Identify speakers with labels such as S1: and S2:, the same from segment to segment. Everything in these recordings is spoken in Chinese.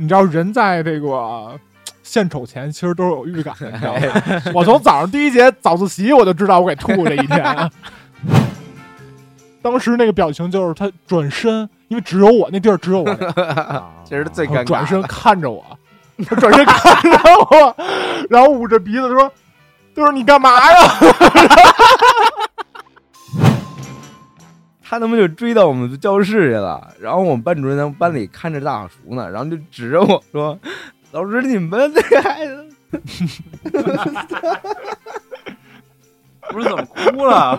S1: 你知道人在这个献丑前，其实都是有预感的，你知道吗？我从早上第一节早自习我就知道我给吐这一天。当时那个表情就是他转身，因为只有我那地儿只有我，
S2: 这是最尴尬。
S1: 转身看着我，他转身看着我，然后捂着鼻子说：“就是你干嘛呀？”
S2: 他他妈就追到我们教室去了，然后我们班主任在班里看着大叔呢，然后就指着我说：“老师，你们这个孩子
S3: 不是怎么哭了？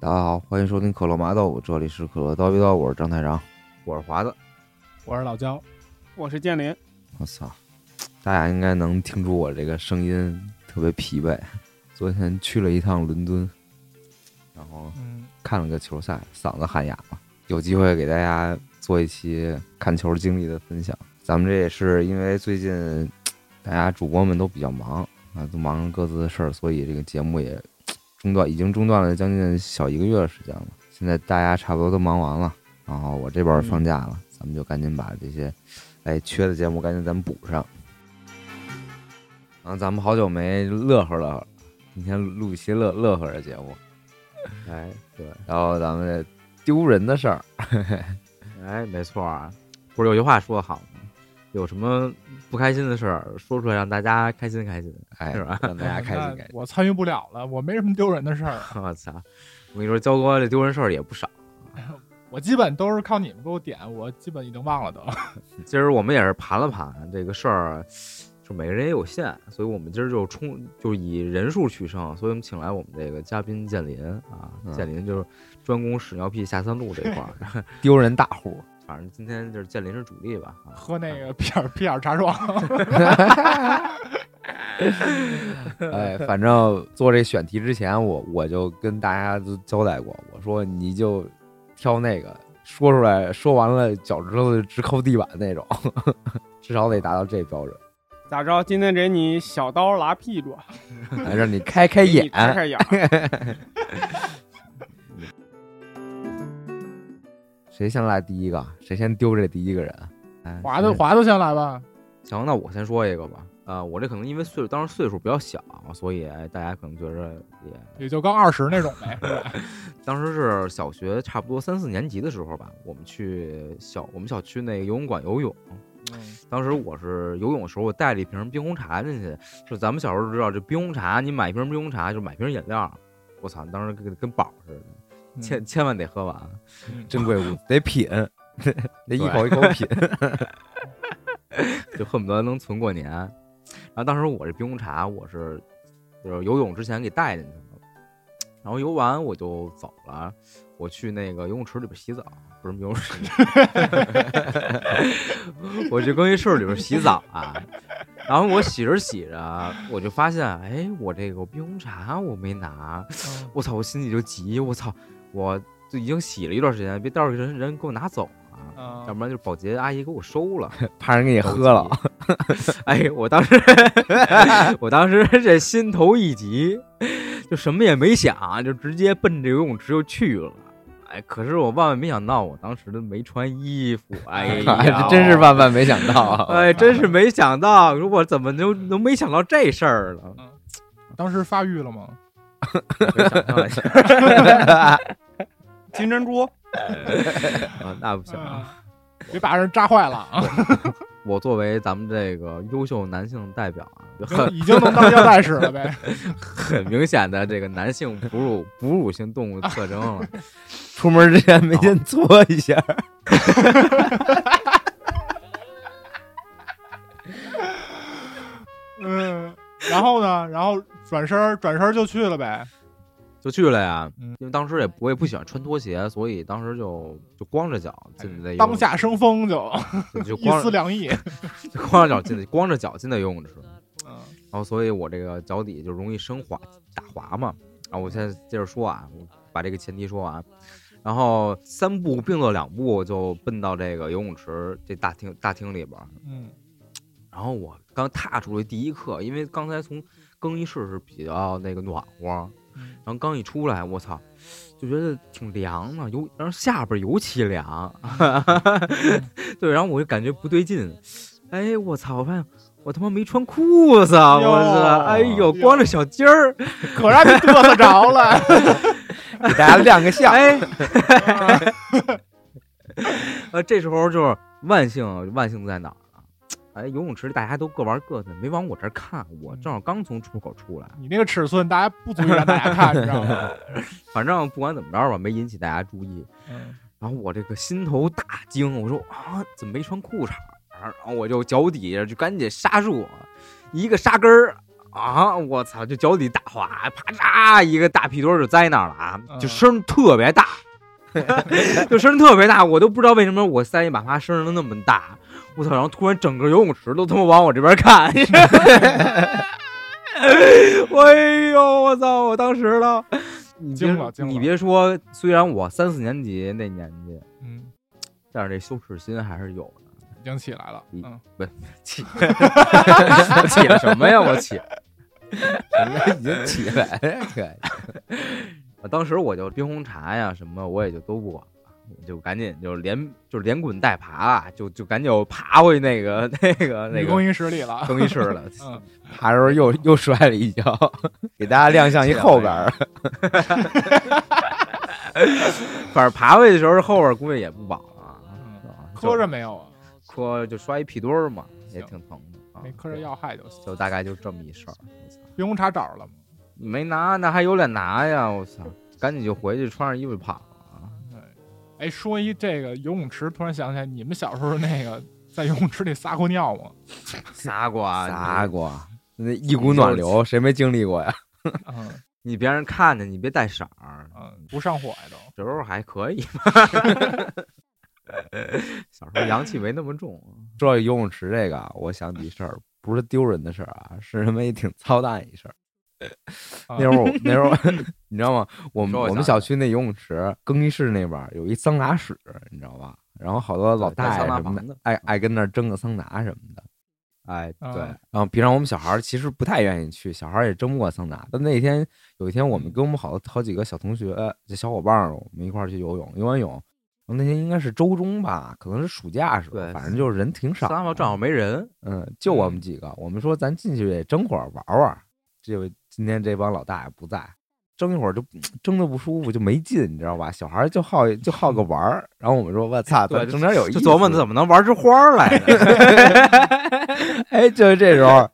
S2: 大家好，欢迎收听可乐麻豆腐，这里是可乐叨逼叨，我是张太长。
S3: 我是华子，
S1: 我是老焦，
S4: 我是建林。
S2: 我操，大家应该能听出我这个声音特别疲惫。昨天去了一趟伦敦，然后
S1: 嗯，
S2: 看了个球赛，嗓子喊哑了。有机会给大家做一期看球经历的分享。咱们这也是因为最近大家主播们都比较忙啊，都忙着各自的事儿，所以这个节目也中断，已经中断了将近小一个月的时间了。现在大家差不多都忙完了，然后我这边放假了，咱们就赶紧把这些哎缺的节目赶紧咱们补上。然后咱们好久没乐呵乐呵，今天录一期乐乐呵的节目。
S3: 哎，对，
S2: 然后咱们丢人的事儿，
S3: 哎，没错啊，不是有句话说的好吗？有什么不开心的事儿，说出来让大家开心开心，
S2: 哎，
S3: 是吧
S2: 让大家开心开心。
S1: 我参与不了了，我没什么丢人的事儿，
S3: 我操！我跟你说，焦哥这丢人事儿也不少。
S1: 我基本都是靠你们给我点，我基本已经忘了都。
S3: 今儿我们也是盘了盘这个事儿，就每个人也有限，所以我们今儿就冲就以人数取胜，所以我们请来我们这个嘉宾建林啊，
S2: 嗯
S3: 建林就是专攻屎尿屁下三路这块儿，
S2: 丢人大户，
S3: 反正今天就是建临时主力吧。啊
S1: 喝那个皮尔皮尔茶爽，
S2: 哎，反正做这选题之前，我我就跟大家都交代过，我说你就挑那个说出来，说完了脚趾头就直抠地板那种，至少得达到这标准，
S4: 咋着？今天给你小刀拉屁股，
S2: 哎让你开开眼。
S4: 开开眼
S2: 谁先来第一个？谁先丢这第一个人？哎，
S1: 华子华子先来吧。
S3: 行，那我先说一个吧。啊、我这可能因为岁数当时岁数比较小，所以哎，大家可能觉着也
S1: 也就刚二十那种呗，
S3: 当时是小学差不多三四年级的时候吧，我们去小我们小区那个游泳馆游泳。当时我是游泳的时候，我带了一瓶冰红茶进去。就咱们小时候知道，这冰红茶，你买一瓶冰红茶就买瓶饮料。我操，当时跟跟宝似的，
S1: 嗯
S3: 千千万得喝完。
S1: 嗯
S2: 珍贵物 得品，得一口一口品。
S3: 就恨不得能存过年。然后当时我这冰红茶，我是就是游泳之前给带进去了，然后游完我就走了，我去那个游泳池里边洗澡，不是游泳池，我去更衣室里边洗澡啊。然后我洗着洗着，我就发现，哎，我这个冰红茶我没拿，
S1: 嗯
S3: 我操，我心里就急，我操，我就已经洗了一段时间，别到时候人人给我拿走了。
S1: 嗯
S3: 要不然就是保洁阿姨给我收了。
S2: 怕人给你喝了，
S3: 哎，我当时，我当时这心头一急，就什么也没想，就直接奔着游泳池就去了。哎，可是我万万没想到，我当时都没穿衣服。哎呀，
S2: 这真是万万没想到啊！
S3: 哎，真是没想到，我怎么就能没想到这事儿了？
S1: 当时发育了吗？
S4: 金珍珠，
S3: 啊，那不行。
S1: 啊别把人扎坏了啊！
S3: 我作为咱们这个优秀男性代表啊，就 很
S1: 已经能当腰带使了呗。
S3: 很明显的这个男性哺乳哺乳性动物特征了。
S2: 出门之前没先搓一下，
S1: 嗯，然后呢？然后转身转身就去了呗。
S3: 就去了呀，
S1: 嗯
S3: 因为当时也我也不喜欢穿拖鞋，所以当时就就光着脚进的。
S1: 当下生风就
S3: 就光着
S1: 丝凉意。
S3: 就光着脚进的，光着脚进的游泳池，
S1: 嗯
S3: 然后所以我这个脚底就容易生滑打滑嘛。然后我现在接着说啊，我把这个前提说完。然后三步并作两步就奔到这个游泳池这大厅大厅里边。
S1: 嗯
S3: 然后我刚踏出去第一刻，因为刚才从更衣室是比较那个暖和，
S1: 嗯
S3: 然后刚一出来，我操，就觉得挺凉的，尤然后下边尤其凉，对，然后我就感觉不对劲，哎，我操，我发现我他妈没穿裤子，我操，哎呦，光着小鸡儿，
S1: 可让你嘚瑟着了。
S2: 给大家亮个相。
S3: 哎，呃，这时候就是万幸，万幸在哪儿啊？哎，游泳池里大家都各玩各的，没往我这儿看，我正好刚从出口出来。
S1: 你那个尺寸，大家不足以让大家看，你知道吗？
S3: 反正不管怎么着吧，没引起大家注意。
S1: 嗯
S3: 然后我这个心头大惊，我说啊，怎么没穿裤衩？然后我就脚底下就赶紧刹住，一个刹根儿啊，我操，就脚底打滑，啪嚓，一个大屁墩儿就栽那儿了啊，就声特别大，就声特别大，我都不知道为什么我塞一把花声能那么大，我操！然后突然整个游泳池都他妈往我这边看，哎呦，我操！我当时了。你别你别说，虽然我三四年级那年纪，
S1: 嗯，
S3: 但是这羞耻心还是有的。
S1: 已经起来了。嗯，不
S3: 起，我 起了什么呀？我起，
S2: 已经起来了，
S3: 当时我就冰红茶呀什么，我也就都不管就赶紧就连就是连滚带爬啊，就就赶紧又爬回那个 那个那个
S1: 更衣室里了。
S3: 更衣室了。
S1: 嗯，
S2: 爬的时候又又摔了一跤，给大家亮相一后边儿。
S3: 反正爬回去的时候后边估计也不保了，
S1: 磕着没有啊？
S3: 磕就摔一屁墩儿嘛，也挺疼的啊。
S1: 没磕着要害就行。
S3: 就大概就这么一事儿。
S1: 冰红茶找着了吗？
S3: 没拿，那还有脸拿呀！我操，赶紧就回去穿上衣服跑。
S1: 哎，说一这个游泳池，突然想起来，你们小时候那个在游泳池里撒过尿吗？
S3: 撒过啊，
S2: 撒过，那一股暖流，谁没经历过呀？
S1: 嗯
S3: 你别让人看见，你别带色儿，
S1: 嗯，不上火呀都。
S3: 小时候还可以吧。小时候阳气没那么重，
S2: 说到游泳池这个啊，我想起一事儿，不是丢人的事儿啊，是他妈也挺操蛋一事儿。
S1: 啊
S2: 那会儿我那时候 你知道吗？我们
S3: 我
S2: 我们小区那游泳池更衣室那边有一桑拿室，你知道吧？然后好多老大爷什么
S3: 的
S2: 爱爱跟那儿蒸个桑拿什么的。
S3: 哎，
S1: 啊
S3: 对，
S2: 然后平常我们小孩其实不太愿意去，小孩也蒸不过桑拿。但那天有一天，我们跟我们好好几个小同学、这小伙伴儿，我们一块儿去游泳，游完泳，那天应该是周中吧，可能是暑假时候，反正就是人挺少
S3: 桑。拿正好没人，
S2: 嗯，就我们几个，我们说咱进去也蒸会儿玩玩。这位今天这帮老大爷不在，争一会儿就 争的不舒服，就没劲，你知道吧？小孩就好就好个玩儿。然后我们说，我操，
S3: 对
S2: 咱整点有意思。
S3: 就琢磨怎么能玩出花儿来呢？
S2: 哎，就是这时候，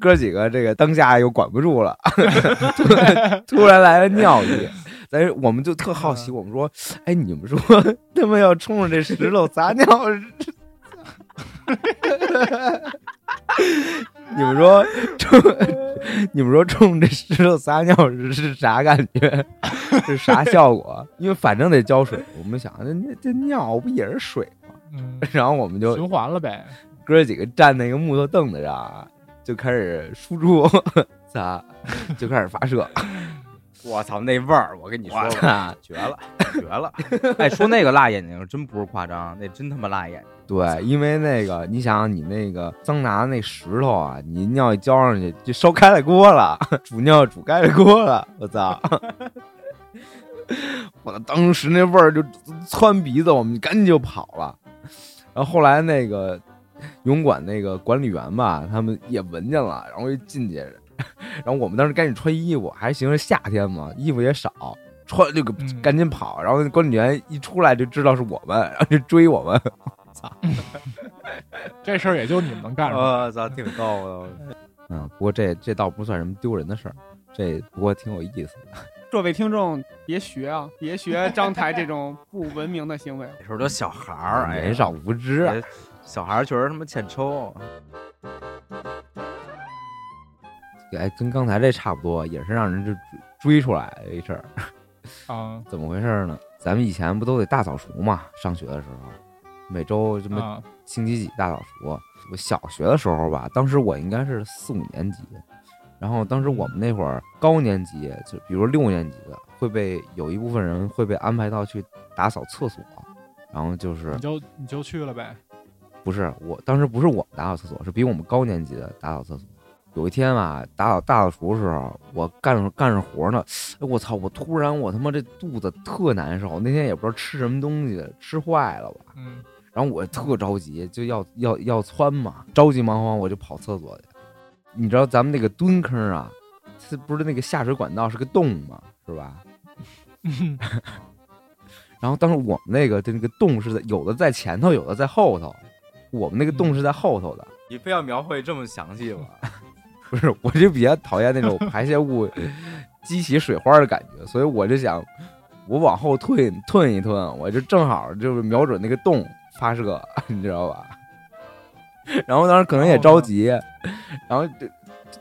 S2: 哥几个这个当下又管不住了，突然突然来了尿意，咱我们就特好奇，我们说，哎，你们说他们要冲着这石头撒尿，你们说冲，你们说冲这石头撒尿是是啥感觉？是啥效果？因为反正得浇水，我们想，那那这尿不也是水吗？
S1: 嗯，
S2: 然后我们就
S1: 循环了呗。
S2: 哥几个站那个木头凳子上啊，就开始输出，咋就开始发射，
S3: 我操，那味儿，我跟你说吧，绝了，绝了！哎，说那个辣眼睛真不是夸张，那真他妈辣眼睛。
S2: 对，因为那个你想想，你那个桑拿那石头啊，你尿一浇上去就烧开了锅了，煮尿煮开了锅了，我操！我，当时那味儿就窜鼻子，我们赶紧就跑了。然后后来那个游泳馆那个管理员吧，他们也闻见了，然后就进去，然后我们当时赶紧穿衣服，还行是夏天嘛，衣服也少，穿这个
S1: 嗯
S2: 赶紧跑，然后那管理员一出来就知道是我们，然后就追我们。
S1: 这事儿也就你们能干出来。
S3: 我操，挺逗的。
S2: 嗯，不过这这倒不算什么丢人的事儿，这不过挺有意思的。
S4: 各位听众别学啊，别学张台这种不文明的行为。
S3: 那时候都小孩儿，
S2: 年少无知
S3: 小孩儿确实他妈欠抽。
S2: 哎，跟刚才这差不多，也是让人就追追出来的一事儿。
S1: 啊
S2: 怎么回事呢？咱们以前不都得大扫除嘛？上学的时候，每周什么
S1: 啊
S2: 星期几大扫除？我小学的时候吧，当时我应该是四五年级，然后当时我们那会儿高年级，就比如六年级的会被有一部分人会被安排到去打扫厕所，然后就是
S1: 你就你就去了呗。
S2: 不是我当时不是我们打扫厕所，是比我们高年级的打扫厕所。有一天吧，打扫大扫除的时候，我干着干着活呢，哎我操！我突然我他妈这肚子特难受，那天也不知道吃什么东西，吃坏了吧。
S1: 嗯，
S2: 然后我特着急，就要要要窜嘛，着急忙慌我就跑厕所去。你知道咱们那个蹲坑啊，它不是那个下水管道是个洞嘛，是吧？然后当时我们那个的那个洞是在有的在前头，有的在后头，我们那个洞是在后头的。
S3: 你非要描绘这么详细吗？
S2: 不是，我就比较讨厌那种排泄物激起水花的感觉，所以我就想，我往后退退一退，我就正好就是瞄准那个洞发射，你知道吧？然后当时可能也着急，然后就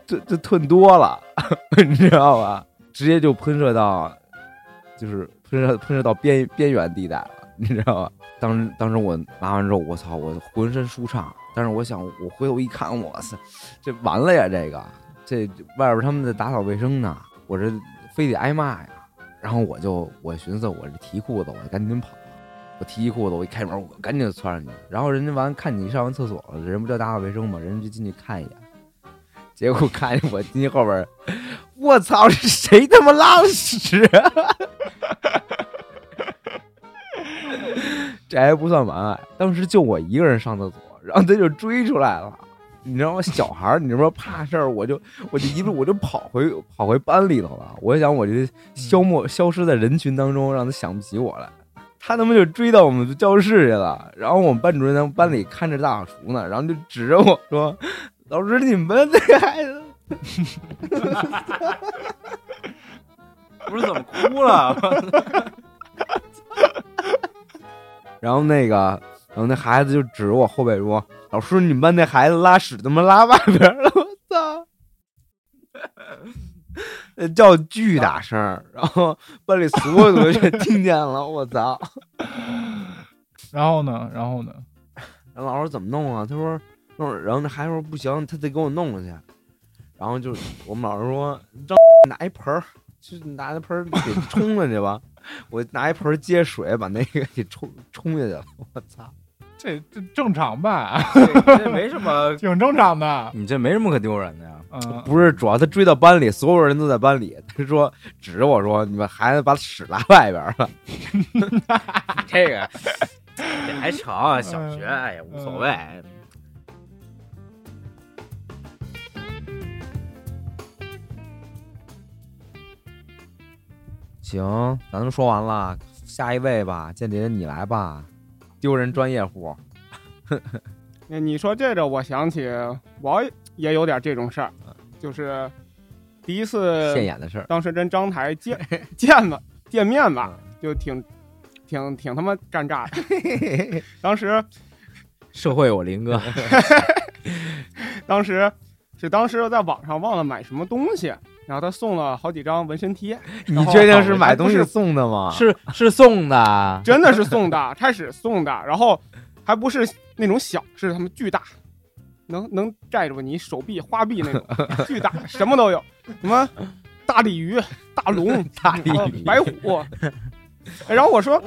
S2: 就就吞多了，你知道吧？直接就喷射到，就是喷射喷射到边边缘地带了，你知道吧？当时当时我拿完之后，我操，我浑身舒畅。但是我想，我回头一看，哇塞，这完了呀！这个，这外边他们在打扫卫生呢，我这非得挨骂呀。然后我就我寻思，我这提裤子，我赶紧跑。我提一裤子，我一开门，我赶紧就窜上去。然后人家完看你上完厕所了，人不叫打扫卫生吗？人就进去看一眼。结果看见我进去后边，我操，是谁他妈拉的屎？这还不算完，当时就我一个人上厕所。然后他就追出来了，你知道吗？小孩儿，你这不怕事儿，我就我就一路我就跑回跑回班里头了。我想我就消没消失在人群当中，让他想不起我来。他他妈就追到我们教室去了。然后我们班主任在班里看着大扫除呢，然后就指着我说：“老师，你们这个孩子
S3: 不是怎么哭了？”
S2: 然后那个。然后那孩子就指着我后背说：“老师，你们班那孩子拉屎他妈拉外边了！”我操！叫巨大声，然后班里所有同学听见了。我操！
S1: 然后呢？然后呢？
S2: 然后老师怎么弄啊？他说：“弄。”然后那孩子说：“不行，他得给我弄过去。”然后就我们老师说：“让 拿一盆儿，去拿一盆儿给冲了去吧。”我拿一盆接水把那个给冲冲下去了。我操！
S1: 这这正常吧？
S3: 这没什么，
S1: 挺正常的。
S3: 你这没什么可丢人的呀。
S1: 嗯，
S2: 不是，主要他追到班里，所有人都在班里。他说指着我说：“你们孩子把屎拉外边了。”
S3: 这个也还成，小学也无所谓。
S2: 行，咱都说完了，下一位吧，间谍你来吧。丢人专业户，
S4: 那你说这个，我想起我也有点这种事儿，就是第一次
S2: 现眼的事儿。
S4: 当时跟张台见 见吧见面吧，就挺挺挺他妈尴尬的。当时
S3: 社会我林哥，
S4: 当时是当时在网上忘了买什么东西。然后他送了好几张纹身贴，
S2: 你确定是买东西送的吗？
S3: 是是送的，
S4: 真的是送的，开始送的，然后还不是那种小，是他们巨大，能能盖住你手臂花臂那种巨大，什么都有，什么大鲤鱼、大龙、
S2: 大鲤鱼、
S4: 白虎。然后我说，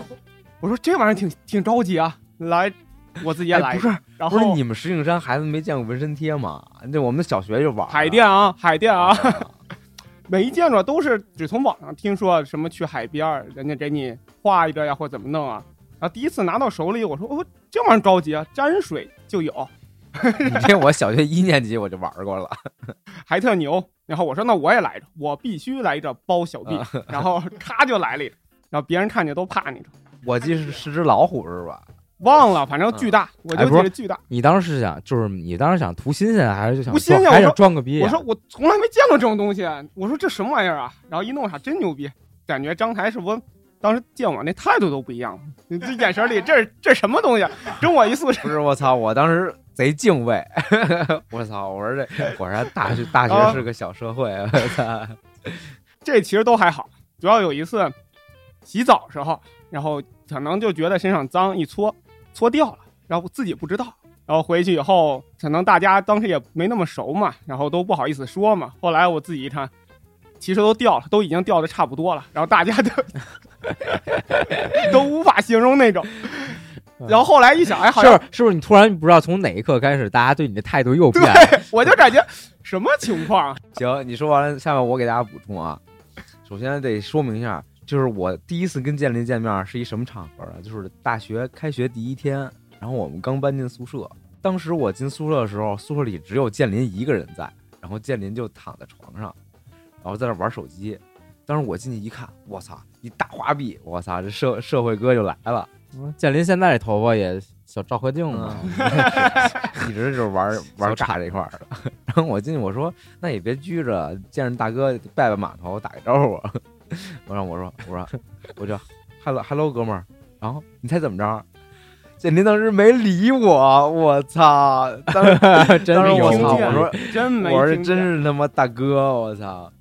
S4: 我说这玩意儿挺挺着急啊，来，我自己也来。
S2: 不是，
S4: 然后
S2: 不是你们石景山孩子没见过纹身贴吗？那我们小学就玩
S4: 海淀啊，海淀啊。没见着，都是只从网上听说什么去海边人家给你画一个呀，或怎么弄啊。然后第一次拿到手里，我说哦，这玩意儿着急啊，沾水就有。
S2: 这我小学一年级我就玩过了，
S4: 还特牛。然后我说那我也来着，我必须来着包小弟。然后咔就来了，然后别人看见都怕你。
S2: 我记是是只老虎是吧？
S4: 忘了，反正巨大，我就记得巨大。
S3: 你当时是想，就是你当时想图新鲜，还是就想
S4: 图新鲜？
S3: 还想装个逼？
S4: 我说我从来没见过这种东西，我说这什么玩意儿啊？然后一弄上真牛逼，感觉张台是不当时见我那态度都不一样，你这眼神里这这什么东西？跟我一宿舍。
S2: 不是我操，我当时贼敬畏，我操，我说这果然大学 大学是个小社会，我操。
S4: 这其实都还好，主要有一次洗澡时候，然后可能就觉得身上脏，一搓。搓掉了，然后自己不知道，然后回去以后，可能大家当时也没那么熟嘛，然后都不好意思说嘛。后来我自己一看，其实都掉了，都已经掉的差不多了，然后大家都都无法形容那种。然后后来一想，哎，好
S3: 是
S4: 像
S3: 是不是你突然不知道从哪一刻开始，大家对你的态度又变了？
S4: 对，我就感觉什么情况啊？
S2: 行，你说完了，下面我给大家补充啊。首先得说明一下，就是我第一次跟建林见面是一什么场合啊？就是大学开学第一天，然后我们刚搬进宿舍。当时我进宿舍的时候，宿舍里只有建林一个人在，然后建林就躺在床上，然后在那玩手机。当时我进去一看，我操，一大花臂，我操，这社社会哥就来了。
S3: 建林现在这头发也小照合镜嘛，
S2: 一直就是玩玩炸这块儿的。然后我进去我说，那也别拘着，见着大哥拜拜码头，打个招呼。我让我说我说我就 hello hello 哥们儿，然后你猜怎么着？建林当时没理我，我操！当时
S3: 真
S2: 当时我操，我说
S4: 真没
S2: 我说真是他妈大哥，我操！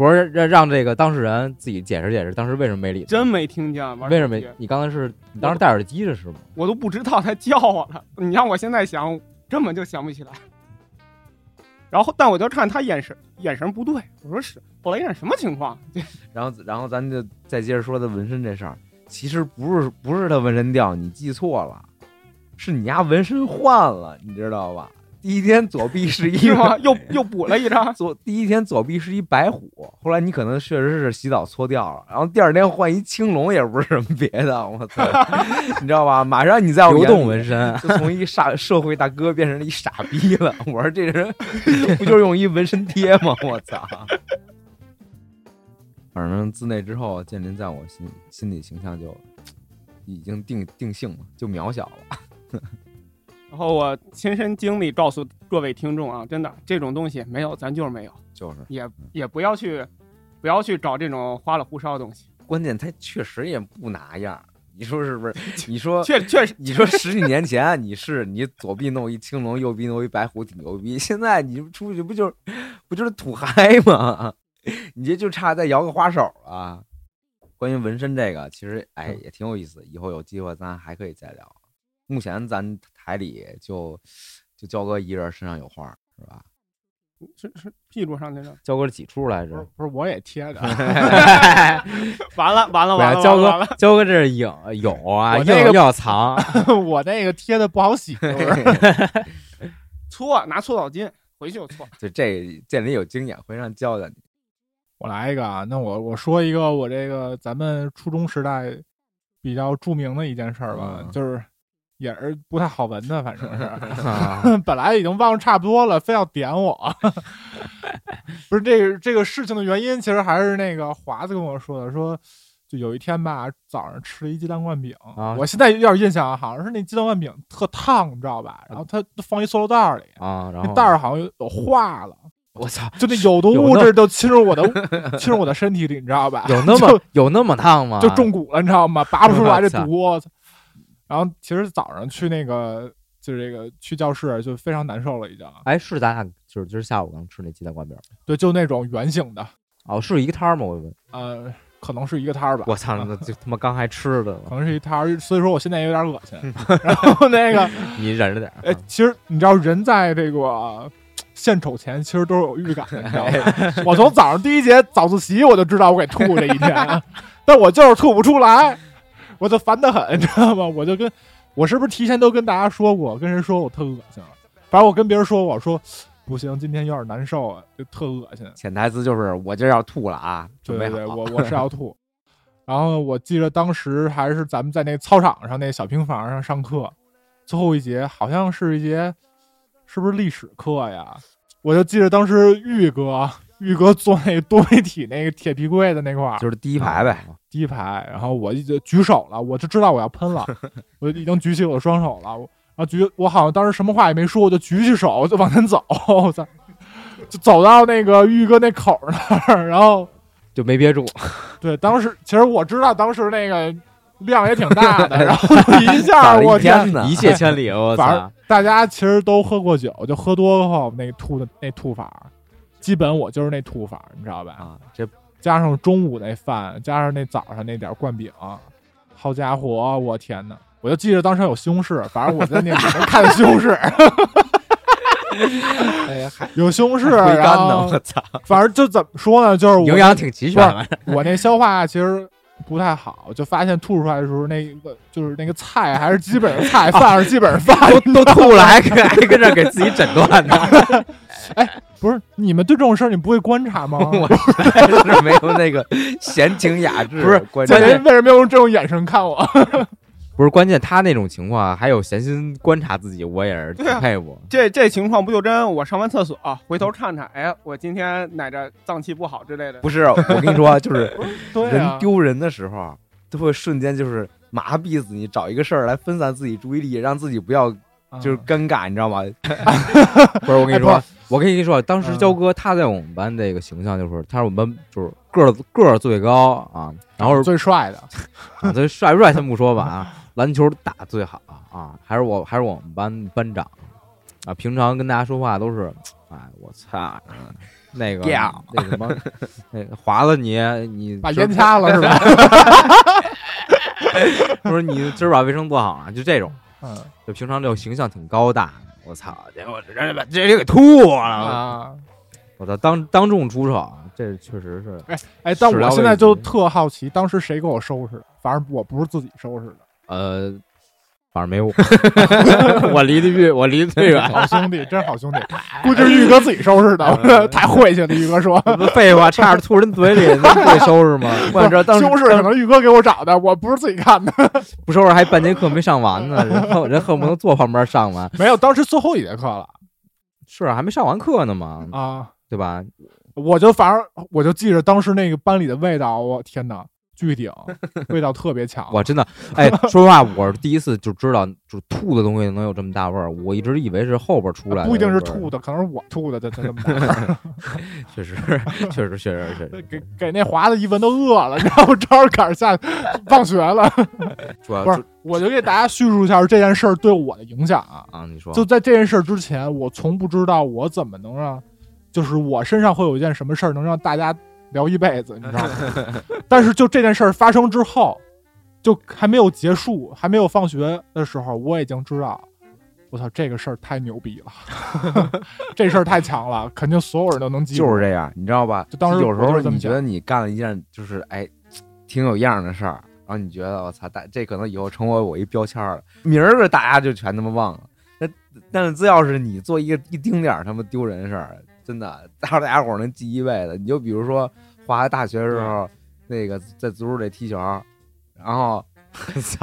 S3: 不是让让这个当事人自己解释解释，当时为什么没理他？
S4: 真没听见。玩
S3: 为什么
S4: 没机
S3: 你刚才是你当时戴耳机着是吗？
S4: 我都不知道他叫我了。你让我现在想，根本就想不起来。然后，但我就看他眼神眼神不对，我说是，后来一看什么情况？
S2: 然后然后咱就再接着说他纹身这事儿，其实不是不是他纹身掉，你记错了，是你家纹身换了，你知道吧？第一天左臂是一
S4: 是吗？又又补了一张。
S2: 左第一天左臂是一白虎，后来你可能确实是洗澡搓掉了，然后第二天换一青龙，也不是什么别的，我操，你知道吧？马上你在我
S3: 流动纹身，
S2: 就从一傻社会大哥变成了一傻逼了。我说这人不就是用一纹身贴吗？我操！反正自那之后，建林在我心心里形象就已经定定性了，就渺小了。
S4: 然后我亲身经历告诉各位听众啊，真的这种东西没有，咱就是没有，
S2: 就是，
S4: 也也不要去，不要去找这种花里胡哨的东西。
S2: 关键它确实也不拿样。你说是不是？你说
S4: 确确实，
S2: 你说十几年前你是你左臂弄一青龙，右臂弄一白虎，挺牛逼。现在你出去不就是不就是土嗨吗？你这就差再摇个花手了。关于纹身这个，其实哎也挺有意思，以后有机会咱还可以再聊。目前咱台里就就焦哥一人身上有花，是吧？
S4: 是是屁股上那个。
S3: 焦哥几处来着？
S1: 不是我也贴的，
S4: 完了完了完了，
S3: 焦哥，焦哥这是影有啊，硬
S1: 我那个
S3: 要藏，
S1: 我那个贴的不好洗，
S4: 搓，拿搓澡巾回去就搓。
S2: 就这建林有经验，会让教教你。
S1: 我来一个啊，那我我说一个我这个咱们初中时代比较著名的一件事儿吧，
S2: 嗯
S1: 就是也是不太好闻的，反正是
S3: 啊
S1: 本来已经忘了差不多了，非要点我。不是这个这个事情的原因，其实还是那个华子跟我说的，说就有一天吧，早上吃了一鸡蛋灌饼，
S3: 啊
S1: 我现在有点印象啊，好像是那鸡蛋灌饼特烫，你知道吧？然后它放一塑料袋里，
S3: 啊，然后
S1: 那袋儿好像有有化了。
S3: 我操，
S1: 就那有毒物质都侵入我的侵入我的身体里，你知道吧？
S3: 有那么有那么烫吗？
S1: 就就中蛊了，你知道吗？拔不出来这
S3: 我操
S1: 毒。然后其实早上去那个就是这个去教室就非常难受了，已经。
S3: 哎，是咱俩就是今儿下午刚吃那鸡蛋灌饼
S1: 对，就那种圆形的，
S3: 哦，是一个摊儿吗？我问，
S1: 呃，可能是一个摊儿吧。
S3: 我操，那就他妈刚还吃的
S1: 可能是一摊儿，所以说我现在有点恶心。然后那个，
S3: 你忍着点儿
S1: 哎，其实你知道，人在这个献丑前，其实都是有预感的，你知道吗？我从早上第一节早自习我就知道我给吐这一天，但我就是吐不出来，我就烦得很，你知道吗？我就跟我是不是提前都跟大家说过，跟人说我特恶心了，反正我跟别人说，我说不行，今天有点难受啊，就特恶心。
S2: 潜台词就是我今儿要吐了啊，
S1: 对对对。我 我是要吐。然后我记得当时还是咱们在那操场上那小平房上上课，最后一节好像是一节，是不是历史课呀？我就记得当时玉哥，玉哥坐那多媒体那个铁皮柜的那块儿，
S2: 就是第一排呗，
S1: 第一排，然后我就举手了，我就知道我要喷了，我已经举起我的双手了，我然后举，我好像当时什么话也没说，我就举起手就往前走，我操，就走到那个玉哥那口那儿，然后
S3: 就没憋住，
S1: 对，当时其实我知道当时那个量也挺大的，然后一下我天，
S2: 一天呢，
S3: 一泻千里，我操！
S1: 大家其实都喝过酒，就喝多后那吐的那吐法，基本我就是那吐法，你知道吧？
S2: 啊，这
S1: 加上中午那饭，加上那早上那点灌饼，好家伙，我天哪！我就记得当时有西红柿，反正我在那里面看西红柿，
S2: 哎呀，还
S1: 有西红柿，然，后
S2: 我操！
S1: 反正就怎么说呢，就是我
S3: 营养挺齐全的。
S1: 我那消化其实不太好，就发现吐出来的时候，那个就是那个菜还是基本上菜，饭是基本上饭。
S3: 都 都吐了，还 还跟这给自己诊断呢。
S1: 哎不是你们对这种事儿你不会观察吗？
S2: 我实在是没有那个闲情雅致，
S3: 不是
S2: 关
S1: 这
S2: 键
S1: 为什么要用这种眼神看我？
S3: 不是关键，他那种情况还有闲心观察自己，我也是佩服。
S4: 这这情况不就真我上完厕所、回头看看，哎，我今天哪着脏器不好之类的。
S2: 不是我跟你说，就是 人
S1: 啊，
S2: 丢人的时候，都会瞬间就是麻痹自己，找一个事儿来分散自己注意力，让自己不要
S1: 啊
S2: 就是尴尬，你知道吗？
S3: 不是我跟你
S1: 哎
S3: 说，我跟你说，当时
S1: 嗯
S3: 焦哥他在我们班这个形象就是，他是我们班就是个儿个儿最高啊，然后是
S1: 最帅的，
S3: 啊这帅不帅先不说吧啊，篮球打最好啊，还是我还是我们班班长。啊，平常跟大家说话都是，哎我操，那个
S2: 呀
S3: 那什么，那个划了你你
S1: 把烟掐了是吧？
S3: 不是你今儿把卫生做好了，就这种，
S1: 嗯。
S3: 就平常这种形象挺高大，我操，结果这人把这人给吐了，
S1: 啊，
S3: 我操，当当众出手，啊这确实是。
S1: 哎，但
S3: 始料未
S1: 我现在就特好奇，当时谁给我收拾的？反正我不是自己收拾的，
S3: 呃，反正没 我，我离得越我离得最远。
S1: 好兄弟，真好兄弟，估计是玉哥自己收拾的，太晦气了。玉哥说，
S3: 废话，差点吐人嘴里，那不得收拾吗？
S2: 我这当时
S1: 西红柿可能玉哥给我找的，我不是自己看的。
S3: 不收拾还半节课没上完呢，人恨人恨不得坐旁边上完。
S1: 没有，当时最后一节课了
S3: 是啊还没上完课呢嘛，
S1: 啊，
S3: 对吧？
S1: 我就反正我就记着当时那个班里的味道，我天哪，巨顶，味道特别强。
S3: 我真的，哎，说实话，我是第一次就知道，就是吐的东西能有这么大味儿。我一直以为是后边出来的，
S1: 不一定是吐，的，可能是我吐的，这这大味儿。
S3: 确实，确实，确实，确实，
S1: 给给那华子一闻都饿了，然后正好赶上下放学了。
S3: 主要
S1: 不是，我就给大家叙述一下这件事儿对我的影响啊。
S3: 啊，你说，
S1: 就在这件事儿之前，我从不知道我怎么能让，就是我身上会有一件什么事儿能让大家聊一辈子，你知道吗？但是就这件事儿发生之后，就还没有结束，还没有放学的时候，我已经知道，我操，这个事儿太牛逼了，这事儿太强了，肯定所有人都能记住。
S2: 就是这样，你知道吧？
S1: 就当时
S2: 有时候你觉得你干了一件就是哎挺有样儿的事儿，然后你觉得我操，大这可能以后成为我一标签儿了，明儿个大家就全他妈忘了。那但是只要是你做一个一丁点儿他妈丢人的事儿，真的，大家伙儿能记一辈子。你就比如说华大学的时候，那个在足球队踢球，然后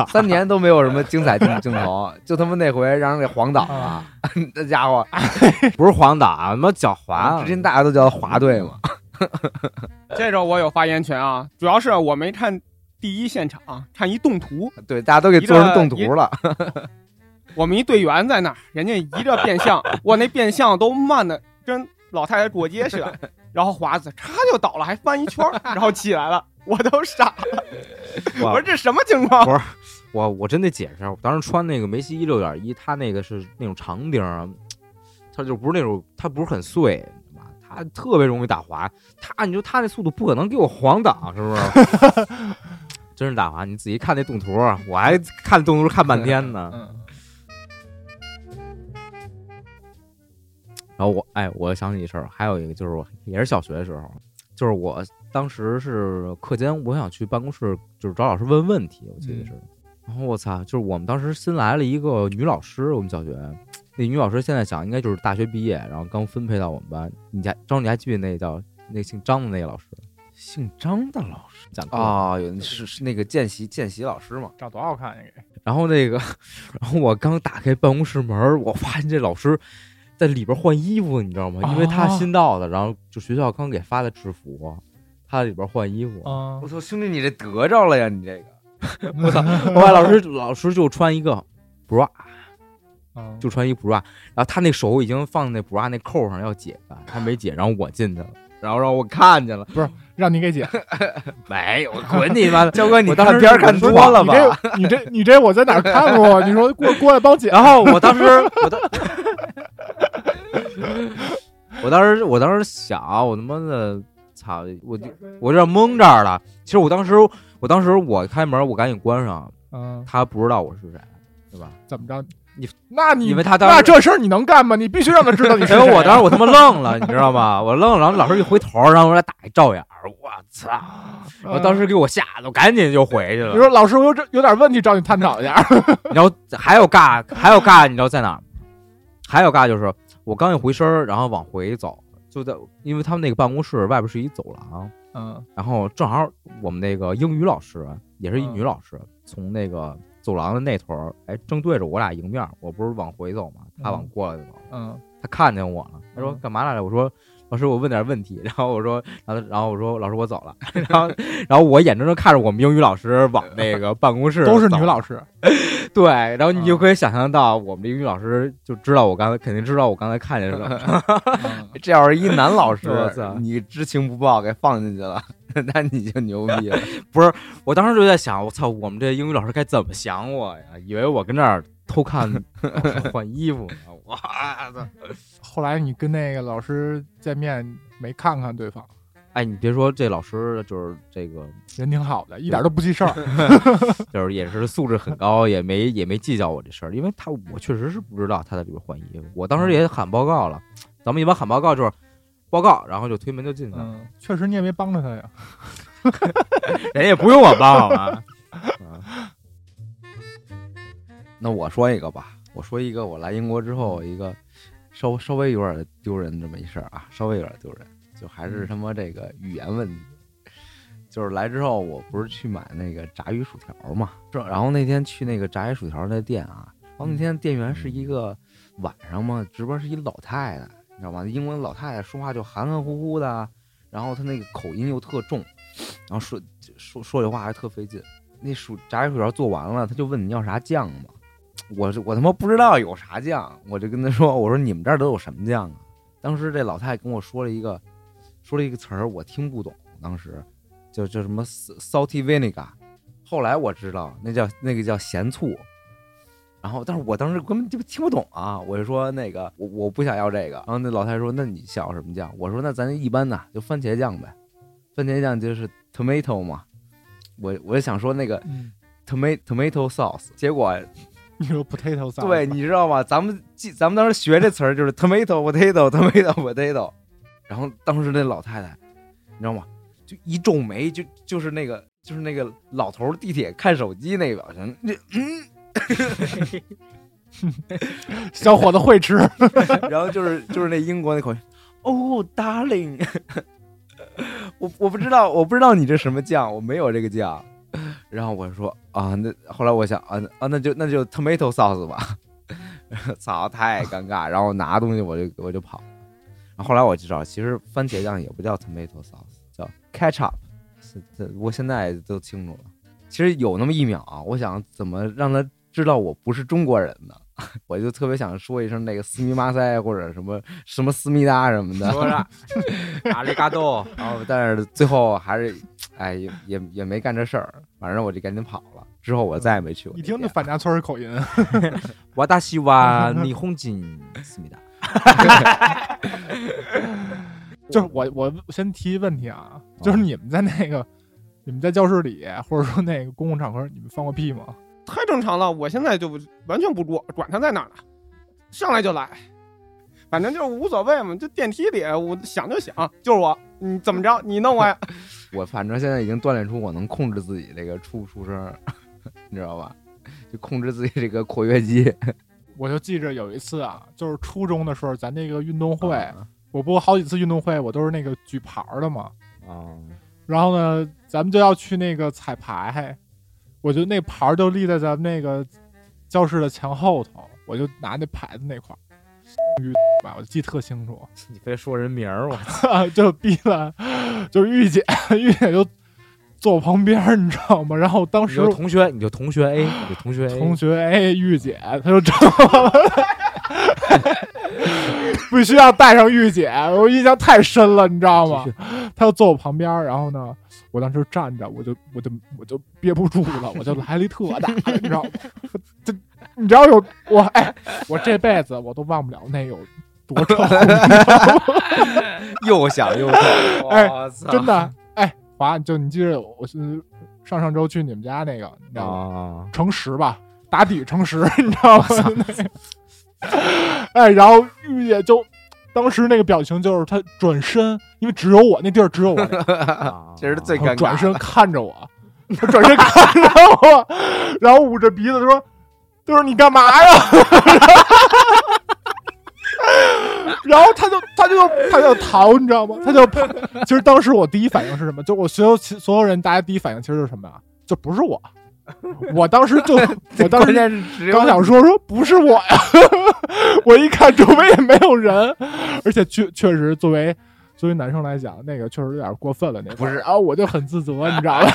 S2: 三年都没有什么精彩镜 镜头，就他妈那回让人给晃倒了
S1: 啊，
S2: 那家伙，
S3: 不是黄岛，他妈脚滑
S2: 之，前大家都叫他华队嘛。
S4: 这时候我有发言权啊，主要是我没看第一现场，看一动图，
S2: 对，大家都给做成动图了。
S4: 我们一队员在那儿，人家一个变相，我那变相都慢的跟老太太过街去了，然后华子嚓就倒了，还翻一圈，然后起来了，我都傻了，我说这什么情况？
S3: 我我真得解释一下，我当时穿那个梅西一六点一，它那个是那种长钉儿，它就不是那种，它不是很碎，你知道吧？它特别容易打滑。他你说他那速度不可能给我晃挡，是不是？真是打滑，你仔细看那动图，我还看动图看半天呢。
S1: 嗯，
S3: 然后我哎，我想起一事儿，还有一个就是我也是小学的时候，就是我当时是课间，我想去办公室，就是找老师问问题，我记得是。然后我操，就是我们当时新来了一个女老师，我们小学那女老师现在想应该就是大学毕业，然后刚分配到我们班。你家张，你还记得那叫那姓张的那个老师
S2: 姓张的老师
S3: 讲课？
S2: 啊，有是是那个见习见习老师嘛？
S1: 长多好看呀！给
S3: 然后那个，然后我刚打开办公室门儿，我发现这老师在里边换衣服，你知道吗？因为他
S1: 哦
S3: 新到的，然后就学校刚给发的制服，他在里边换衣服。
S1: 啊
S2: 我操，兄弟，你这得着了呀！你这个
S3: 我操！后来老师老师就穿一个 bra，
S1: 啊，
S3: 就穿一 bra，然后他那手已经放在那 bra 那扣上要解开，他没解，然后我进去了，然后让我看见了，不是
S1: 让你给解。
S3: 没有，滚你妈的！
S2: 教哥，你
S3: 我当时
S2: 看片儿看多了吧？
S1: 你这你这你这我在哪儿看过？你说过过来帮解。
S3: 然后我当时，我当，我当时，我当时想，我他妈的，操！我就我有点懵这儿了。其实我当时，我当时我开门，我赶紧关上，
S1: 嗯，
S3: 他不知道我是谁，对吧？
S1: 怎么着？你那你
S3: 因为他当时
S1: 那这事儿你能干吗？你必须让他知道你是
S3: 因为
S1: 谁
S3: 我当时我他妈愣了，你知道吗？我愣了，然后老师一回头，然后我俩打一照眼儿，我操！我当时给我吓得，我赶紧就回去了。
S1: 你说老师，我有这有点问题找你探讨一下。
S3: 然后还有尬，还有尬，你知道在哪？还有尬就是我刚一回身儿，然后往回走，就在因为他们那个办公室外边是一走廊，
S1: 嗯
S3: 然后正好我们那个英语老师也是一
S1: 嗯
S3: 女老师，从那个走廊的那头儿，哎，正对着我俩迎面，我不是往回走嘛？她往
S1: 嗯
S3: 过来走，
S1: 嗯
S3: 她看见我了，她说
S1: 嗯
S3: 干嘛来了？我说。老师，我问点问题，然后我说，然后然后我说，老师我走了，然后然后我眼睁睁看着我们英语老师往那个办公室
S1: 都是女老师。
S3: 对，然后你就
S1: 嗯
S3: 可以想象到，我们的英语老师就知道我刚才肯定知道我刚才看见什么。
S1: 嗯
S2: 这要是一男老师 你知情不报给放进去了，那你就牛逼了。
S3: 不是我当时就在想，我操，我们这英语老师该怎么想我呀？以为我跟这儿偷看 换衣服呢。我操！
S1: 后来你跟那个老师见面没看看对方，
S3: 哎，你别说，这老师就是这个，
S1: 人挺好的，一点都不记事儿。
S3: 就是也是素质很高，也没也没计较我这事儿，因为他我确实是不知道他在里边换衣服。我当时也喊报告了，咱们一般喊报告就是报告，然后就推门就进去了，
S1: 嗯，确实你也没帮着他呀。
S3: 人也不用我帮好吗？嗯
S2: 那我说一个吧，我说一个我来英国之后一个稍稍微有点丢人这么一事儿啊，稍微有点丢人，就还是他妈这个语言问题。就是来之后，我不是去买那个炸鱼薯条嘛，是然后那天去那个炸鱼薯条那店啊，然后那天店员是一个晚上嘛，值班是一老太太，你知道吗？英国老太太说话就含含糊糊的，然后她那个口音又特重，然后说说说这话还特费劲。那薯炸鱼薯条做完了，他就问你要啥酱嘛，我是我他妈不知道有啥酱，我就跟他说，我说你们这儿都有什么酱啊？当时这老太太跟我说了一个，说了一个词儿，我听不懂，当时就叫什么 salty vinegar，后来我知道那叫那个叫咸醋，然后但是我当时根本就听不懂啊，我就说那个我我不想要这个，然后那老太太说那你想要什么酱？我说那咱一般的就番茄酱呗，番茄酱就是 tomato 嘛，我我就想说那个
S1: 嗯
S2: ，tomato tomato sauce，结果
S1: 你说 potato sauce，
S2: 对，你知道吗？咱们记，咱们当时学这词儿就是 tomato potato tomato potato，然后当时那老太太，你知道吗？就一皱眉，就就是那个就是那个老头儿地铁看手机那个表情，那嗯，
S1: 小伙子会吃。
S2: 然后就是就是那英国那口音，哦，darling，我我不知道，我不知道你这什么酱，我没有这个酱。然后我说啊，那后来我想啊啊，那就那就 tomato sauce 吧。操，太尴尬。然后拿东西我就我就跑。然后后来我就知道，其实番茄酱也不叫 tomato sauce，叫 ketchup。这我现在都清楚了。其实有那么一秒，我想怎么让他知道我不是中国人呢？我就特别想说一声那个斯密马塞或者什么什么思密达什么的，
S3: 阿里嘎多，
S2: 然后但是最后还是，哎，也也也没干这事儿，反正我就赶紧跑了。之后我再也没去过你。
S1: 听就反家村口音，
S3: 我大西瓦霓虹金思密达。
S1: 就是我我先提一问题啊，就是你们在那个你们在教室里或者说那个公共场合，你们放过屁吗？
S4: 太正常了。我现在就完全不管管他在哪儿呢，上来就来，反正就是无所谓嘛。就电梯里，我想就想，就是我，你怎么着，你弄我呀？
S2: 我反正现在已经锻炼出我能控制自己这个出不出声儿，你知道吧？就控制自己这个括约肌。
S1: 我就记着有一次啊，就是初中的时候，咱那个运动会，
S2: 啊
S1: 我不好几次运动会，我都是那个举牌儿的嘛。
S3: 啊，
S1: 然后呢，咱们就要去那个彩排，我就那牌儿就立在咱们那个教室的墙后头，我就拿那牌子那块儿，吧，我记得特清楚，
S3: 你非说人名儿，我。
S1: 就逼了，就是玉姐，玉姐就坐我旁边，你知道吗？然后当时
S3: 就同学，你就同学 A，你就同学 A，
S1: 同学 A，，玉姐，她就找我，必须要带上玉姐，我印象太深了，你知道吗？
S3: 继？
S1: 她就坐我旁边，然后呢，我当时站着，我就我就我就憋不住了，我就来了一特大的，你知道吗？这你知道有我哎，我这辈子我都忘不了那有多臭，
S2: 又想又臭，
S1: 哎真的哎，华，就你记着，我是上上周去你们家那个，你知道吗？
S3: 啊，
S1: 乘十吧，打底乘十，你知道吗？哎，然后玉姐就当时那个表情就是他转身，因为只有我那地儿只有我，
S5: 啊
S2: 这是最尴尬
S1: 转身看着我，他转身看着我，然后捂着鼻子说：“就是你干嘛呀？” 然后他就他就他就逃，你知道吗？他就跑。其实当时我第一反应是什么？就我所有其所有人，大家第一反应其实是什么呀？就不是我。我当时就 我当时刚想说说不是我呀，我一看周围也没有人，而且确确实作为作为男生来讲，那个确实有点过分了。那
S2: 不是
S1: 啊我就很自责，你知道吧？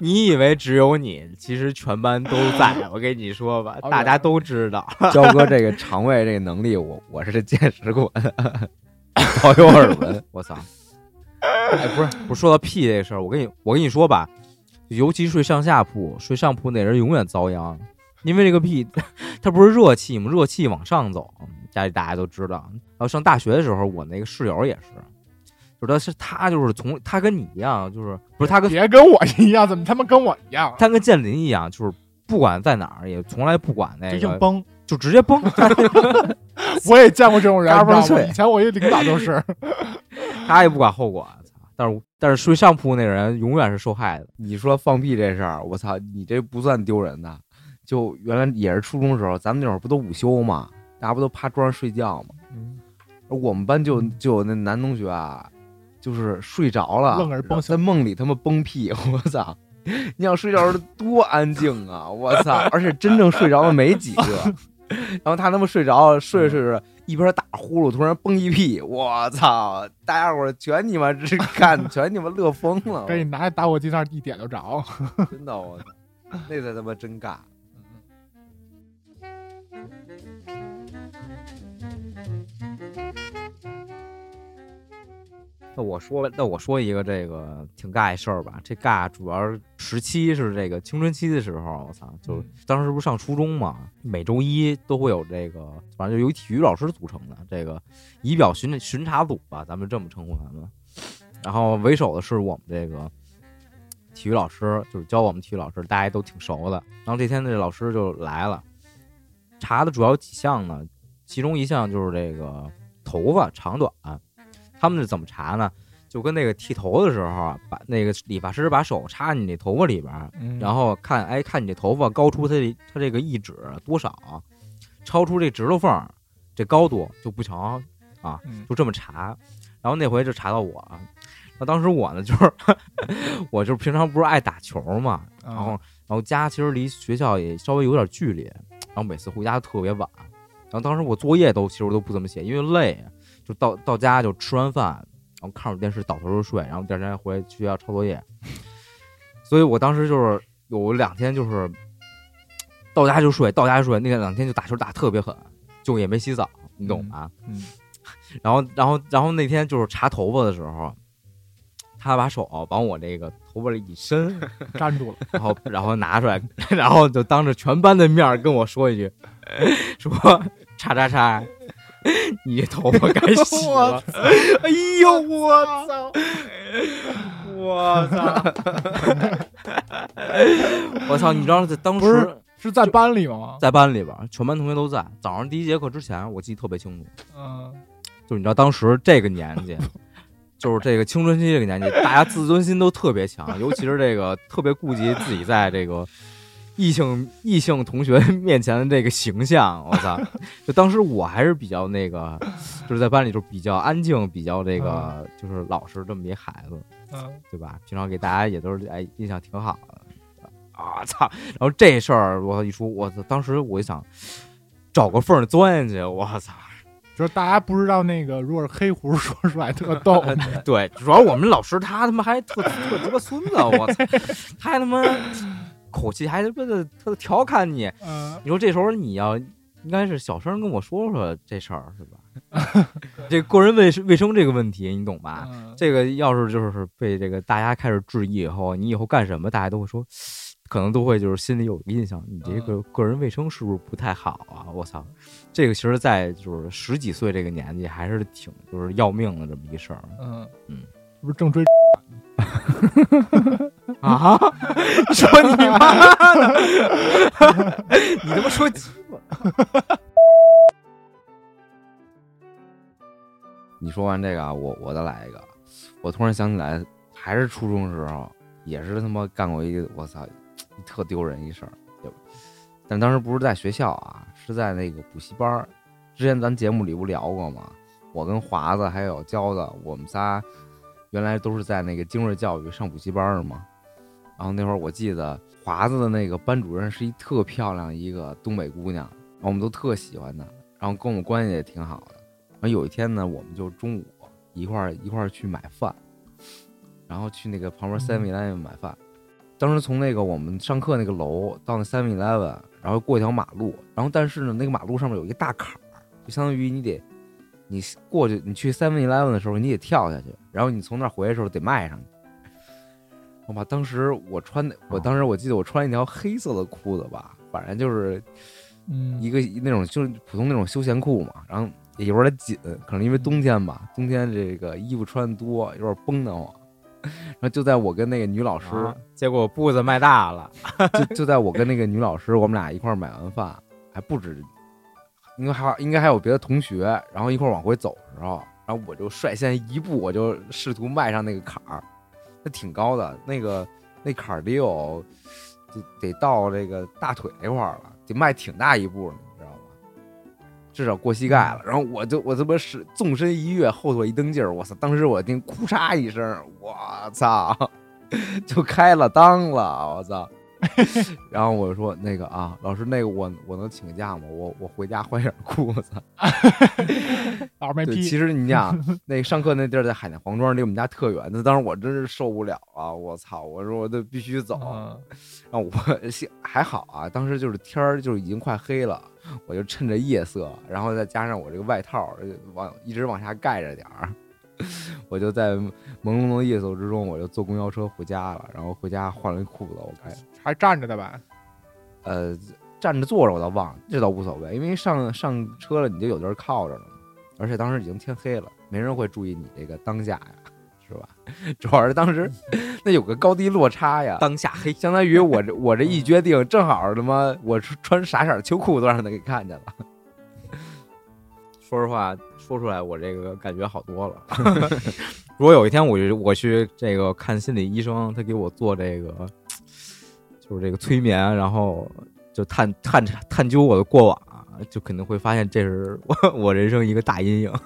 S3: 你以为只有你，其实全班都在。我跟你说吧，
S1: 哦
S3: 大家都知道。
S2: 焦哥这个肠胃这个能力，我我是见识过的，早有耳闻。
S3: 我操！哎，不是，不是说到屁这事儿，我跟你我跟你说吧，尤其睡上下铺，睡上铺那人永远遭殃，因为这个屁 它不是热气吗？热气往上走，家里大家都知道。然后上大学的时候，我那个室友也是，就是他是他就是从他跟你一样，就是不是他跟
S1: 别跟我一样，怎么他妈跟我一样？
S3: 他跟建林一样，就是不管在哪儿也从来不管那个，
S1: 就硬崩。
S3: 就直接崩。
S1: 我也见过这种人，以前我一领导就是，
S3: 他也不管后果，操！但是但是睡上铺那人永远是受害的。
S2: 你说放屁这事儿，我操，你这不算丢人的。就原来也是初中时候，咱们那会儿不都午休嘛，大家不都趴桌上睡觉嘛。
S1: 嗯
S2: 我们班就就有那男同学啊，就是睡着了，
S1: 愣崩
S2: 在梦里他妈崩屁，我操！你想睡觉时候多安静啊，我操！而且真正睡着的没几个，然后他他妈睡着了，睡着睡着一边打呼噜，突然崩一屁，我操！大家伙全你妈是看，全你妈乐疯了，
S1: 赶紧拿打火机那儿一点就着。
S2: 真的我操，那才他妈真尬。
S3: 那我说，那我说一个这个挺尬一事儿吧。这尬主要时期是这个青春期的时候，我操，就当时不是上初中嘛，每周一都会有这个，反正就由体育老师组成的这个仪表巡巡查组吧，咱们这么称呼他们。然后为首的是我们这个体育老师，就是教我们体育老师，大家都挺熟的。然后这天这老师就来了，查的主要几项呢，其中一项就是这个头发长短。他们是怎么查呢？就跟那个剃头的时候啊，把那个理发师把手插你那头发里边然后看，哎，看你这头发高出他这它这个一指多少，超出这指头缝儿这高度就不成啊，
S1: 嗯
S3: 就这么查。然后那回就查到我，那当时我呢就是 我就是平常不是爱打球嘛，然后然后家其实离学校也稍微有点距离，然后每次回家都特别晚，然后当时我作业都其实都不怎么写，因为累，就到到家就吃完饭，然后看着电视倒头就睡，然后第二天回去学校抄作业，所以我当时就是有两天就是到家就睡，到家就睡，那两天就打球打特别狠，就也没洗澡，你懂吗？
S1: 嗯
S3: 然后然后然后那天就是查头发的时候。他把手往我这个头发里一伸，
S1: 粘住了，
S3: 然后然后拿出来，然后就当着全班的面跟我说一句，说叉叉叉，你这头发该洗了。哎呦我操！我操！我操！你知道在当时
S1: 是在班里吗？
S3: 在班里边，全班同学都在。早上第一节课之前，我记得特别清楚，
S1: 嗯，
S3: 就是你知道当时这个年纪。就是这个青春期这个年纪，大家自尊心都特别强，尤其是这个特别顾及自己在这个异性异性同学面前的这个形象。我操！就当时我还是比较那个，就是在班里就比较安静，比较这个就是老实这么一孩子，
S1: 嗯
S3: 对吧？平常给大家也都是哎印象挺好的啊！操！然后这事儿我一说，我操！当时我就想找个缝儿钻进去，我操！
S1: 就是大家不知道那个，如果是黑胡说出来特逗，
S3: 对，主要我们老师他他妈还特特鸡巴孙子，我操，他还他妈口气还他妈的特调侃你。
S1: 嗯
S3: 你说这时候你要应该是小声跟我说说这事儿是吧？这个人卫生卫生这个问题你懂吧？
S1: 嗯
S3: 这个要是就是被这个大家开始质疑以后，你以后干什么大家都会说，可能都会就是心里有个印象，你这个个人卫生是不是不太好啊？我操，这个其实，在就是十几岁这个年纪还是挺就是要命的这么一事儿。
S1: 嗯
S3: 嗯，
S1: 不是正追
S6: 啊！说你妈的！你他妈说鸡巴！
S2: 你说完这个啊，我我再来一个。我突然想起来，还是初中的时候，也是他妈干过一个我操，特丢人一事儿。但当时不是在学校啊，是在那个补习班儿。之前咱节目里不聊过吗？我跟华子还有娇子，我们仨原来都是在那个精锐教育上补习班儿嘛。然后那会儿我记得华子的那个班主任是一特漂亮一个东北姑娘，然后我们都特喜欢她，然后跟我们关系也挺好的。然后有一天呢，我们就中午一块儿一块儿去买饭，然后去那个旁边 Seven Eleven 买饭。当时从那个我们上课那个楼到那 Seven Eleven，然后过一条马路，然后但是呢，那个马路上面有一个大坎儿，就相当于你得你过去，你去 Seven Eleven 的时候，你得跳下去，然后你从那儿回来的时候得迈上去。我把，当时我穿的，我当时我记得我穿一条黑色的裤子吧，反正就是
S1: 嗯
S2: 一个那种就是普通那种休闲裤嘛，然后也有点紧，可能因为冬天吧，冬天这个衣服穿的多，有点绷得慌。然后就在我跟那个女老师，
S6: 啊结果步子迈大了，
S2: 就就在我跟那个女老师，我们俩一块儿买完饭，还不止，应该还应该还有别的同学，然后一块往回走的时候，然后我就率先一步，我就试图迈上那个坎儿，那挺高的，那个那坎儿得有得得到这个大腿那块儿了，得迈挺大一步呢，你知道吗？至少过膝盖了。然后我就我这么是纵身一跃，后腿一蹬劲儿，我操！当时我听哭嚓一声，我操，就开了裆了，我操！然后我说那个啊，老师，那个我我能请个假吗？我我回家换件裤子。对，
S1: 老师没批，
S2: 其实你想，那个上课那地儿在海淀黄庄，离我们家特远。那当时我真是受不了啊！我操！我说我得必须走。
S1: 嗯
S2: 然后我幸还好啊，当时就是天儿就已经快黑了，我就趁着夜色，然后再加上我这个外套呃往一直往下盖着点儿，我就在朦胧胧的夜色之中，我就坐公交车回家了。然后回家换了一裤子，我开
S1: 还站着的吧？
S2: 呃站着坐着我倒忘了，这倒无所谓，因为上上车了你就有地儿靠着了嘛。而且当时已经天黑了，没人会注意你这个当下呀，是吧？主要是当时那有个高低落差呀，
S6: 当下黑。
S2: 相当于我这我这一决定，正好他妈我穿啥色儿秋裤都让他给看见了。
S6: 说实话，说出来我这个感觉好多了。如果有一天我去我去这个看心理医生，他给我做这个就是这个催眠，然后就探探探究我的过往，就肯定会发现这是我我人生一个大阴影。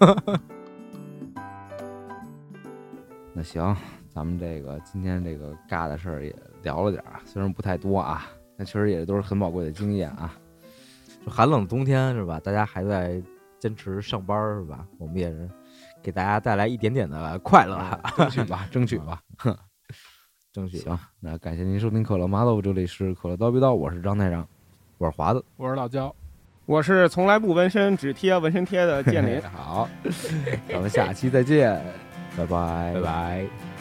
S2: 那行，咱们这个今天这个尬的事儿也聊了点儿，虽然不太多啊，但确实也都是很宝贵的经验啊。
S6: 就寒冷的冬天是吧？大家还在坚持上班是吧？我们也是给大家带来一点点的快乐，
S2: 争取吧，争取吧。
S6: 争取。
S2: 行，那感谢您收听可乐麻豆，这里是可乐叨逼叨，我是张台长，我是华子，
S1: 我是老焦，
S4: 我是从来不纹身，只贴纹身贴的建林。
S2: 好，咱们下期再见，拜拜，
S6: 拜拜。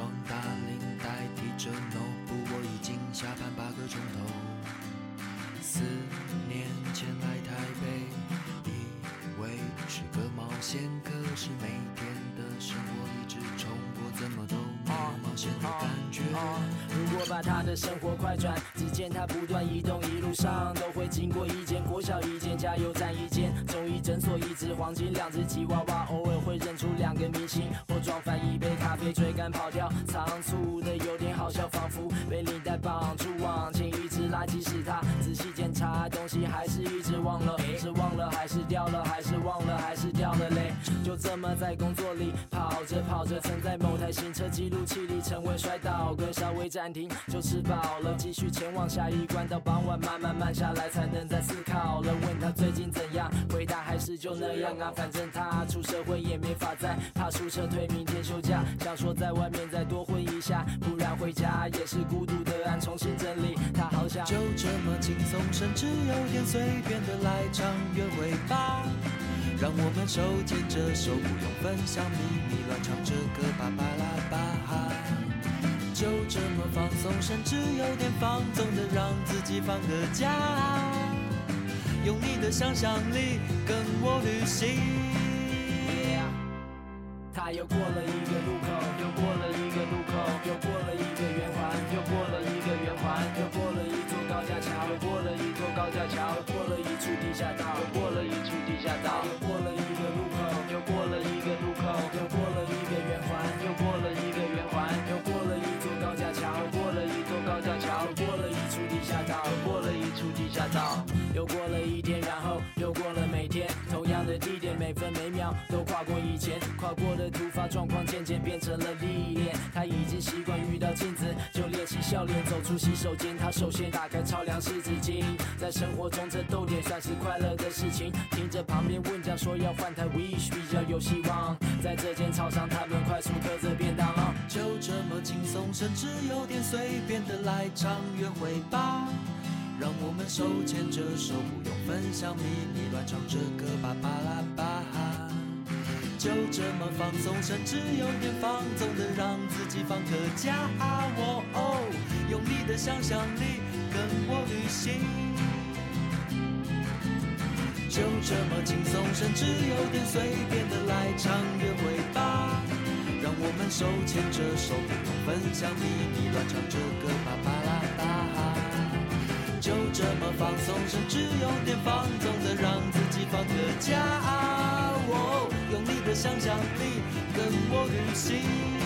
S7: 装大领带，提着 no 不我已经下班八个钟头。四年前来台北，以为是个冒险，可是每天的生活一直重播，怎么都没有冒险的感觉。
S8: 如果把他的生活快转，只见他不断移动，一路上都会经过一间国小、一间加油站、一间中医诊所、一只黄金、两只吉娃娃，偶尔会认出两个明星，或装翻一杯被，追赶跑掉，仓促的有点好笑，仿佛被领带绑住，往前一直拉，即使他仔细检查东西，还是一直忘了，是忘了还是掉了，还是忘了还是了嘞？就这么在工作里跑着跑着，曾在某台行车记录器里成为摔倒，哥稍微暂停就吃饱了，继续前往下一关。到傍晚慢慢慢下来，才能再思考了。问他最近怎样，回答还是就那样啊，反正他出社会也没法再怕出撤退，明天休假，想说在外面再多混一下，不然回家也是孤独的按重新整理。他好想
S7: 就这么轻松，甚至有点随便的来场约会吧。让我们手牵着手，不用分享秘密，乱唱着歌，巴巴拉巴哈。就这么放松，甚至有点放纵的让自己放个假。用你的想象力跟我旅行。
S8: 他又过了一过的突发状况，渐渐变成了历练。他已经习惯遇到镜子就练习笑脸，走出洗手间，他首先打开超凉湿纸巾。在生活中，这逗点算是快乐的事情。听着旁边问讲说要换台 Wish 比较有希望。在这间超商，他们快速嗑着便当。
S7: 就这么轻松，甚至有点随便的来场约会吧。让我们手牵着手，不用分享秘密，乱唱着歌，巴巴拉巴哈。就这么放松，甚至有点放纵的让自己放个假。哦哦，用你的想象力跟我旅行。就这么轻松，甚至有点随便的来场约会吧。让我们手牵着手，不用分享秘密，乱唱着歌，巴巴拉巴。就这么放松，甚至有点放纵的让自己放个假。哦，用你的想象力跟我旅行。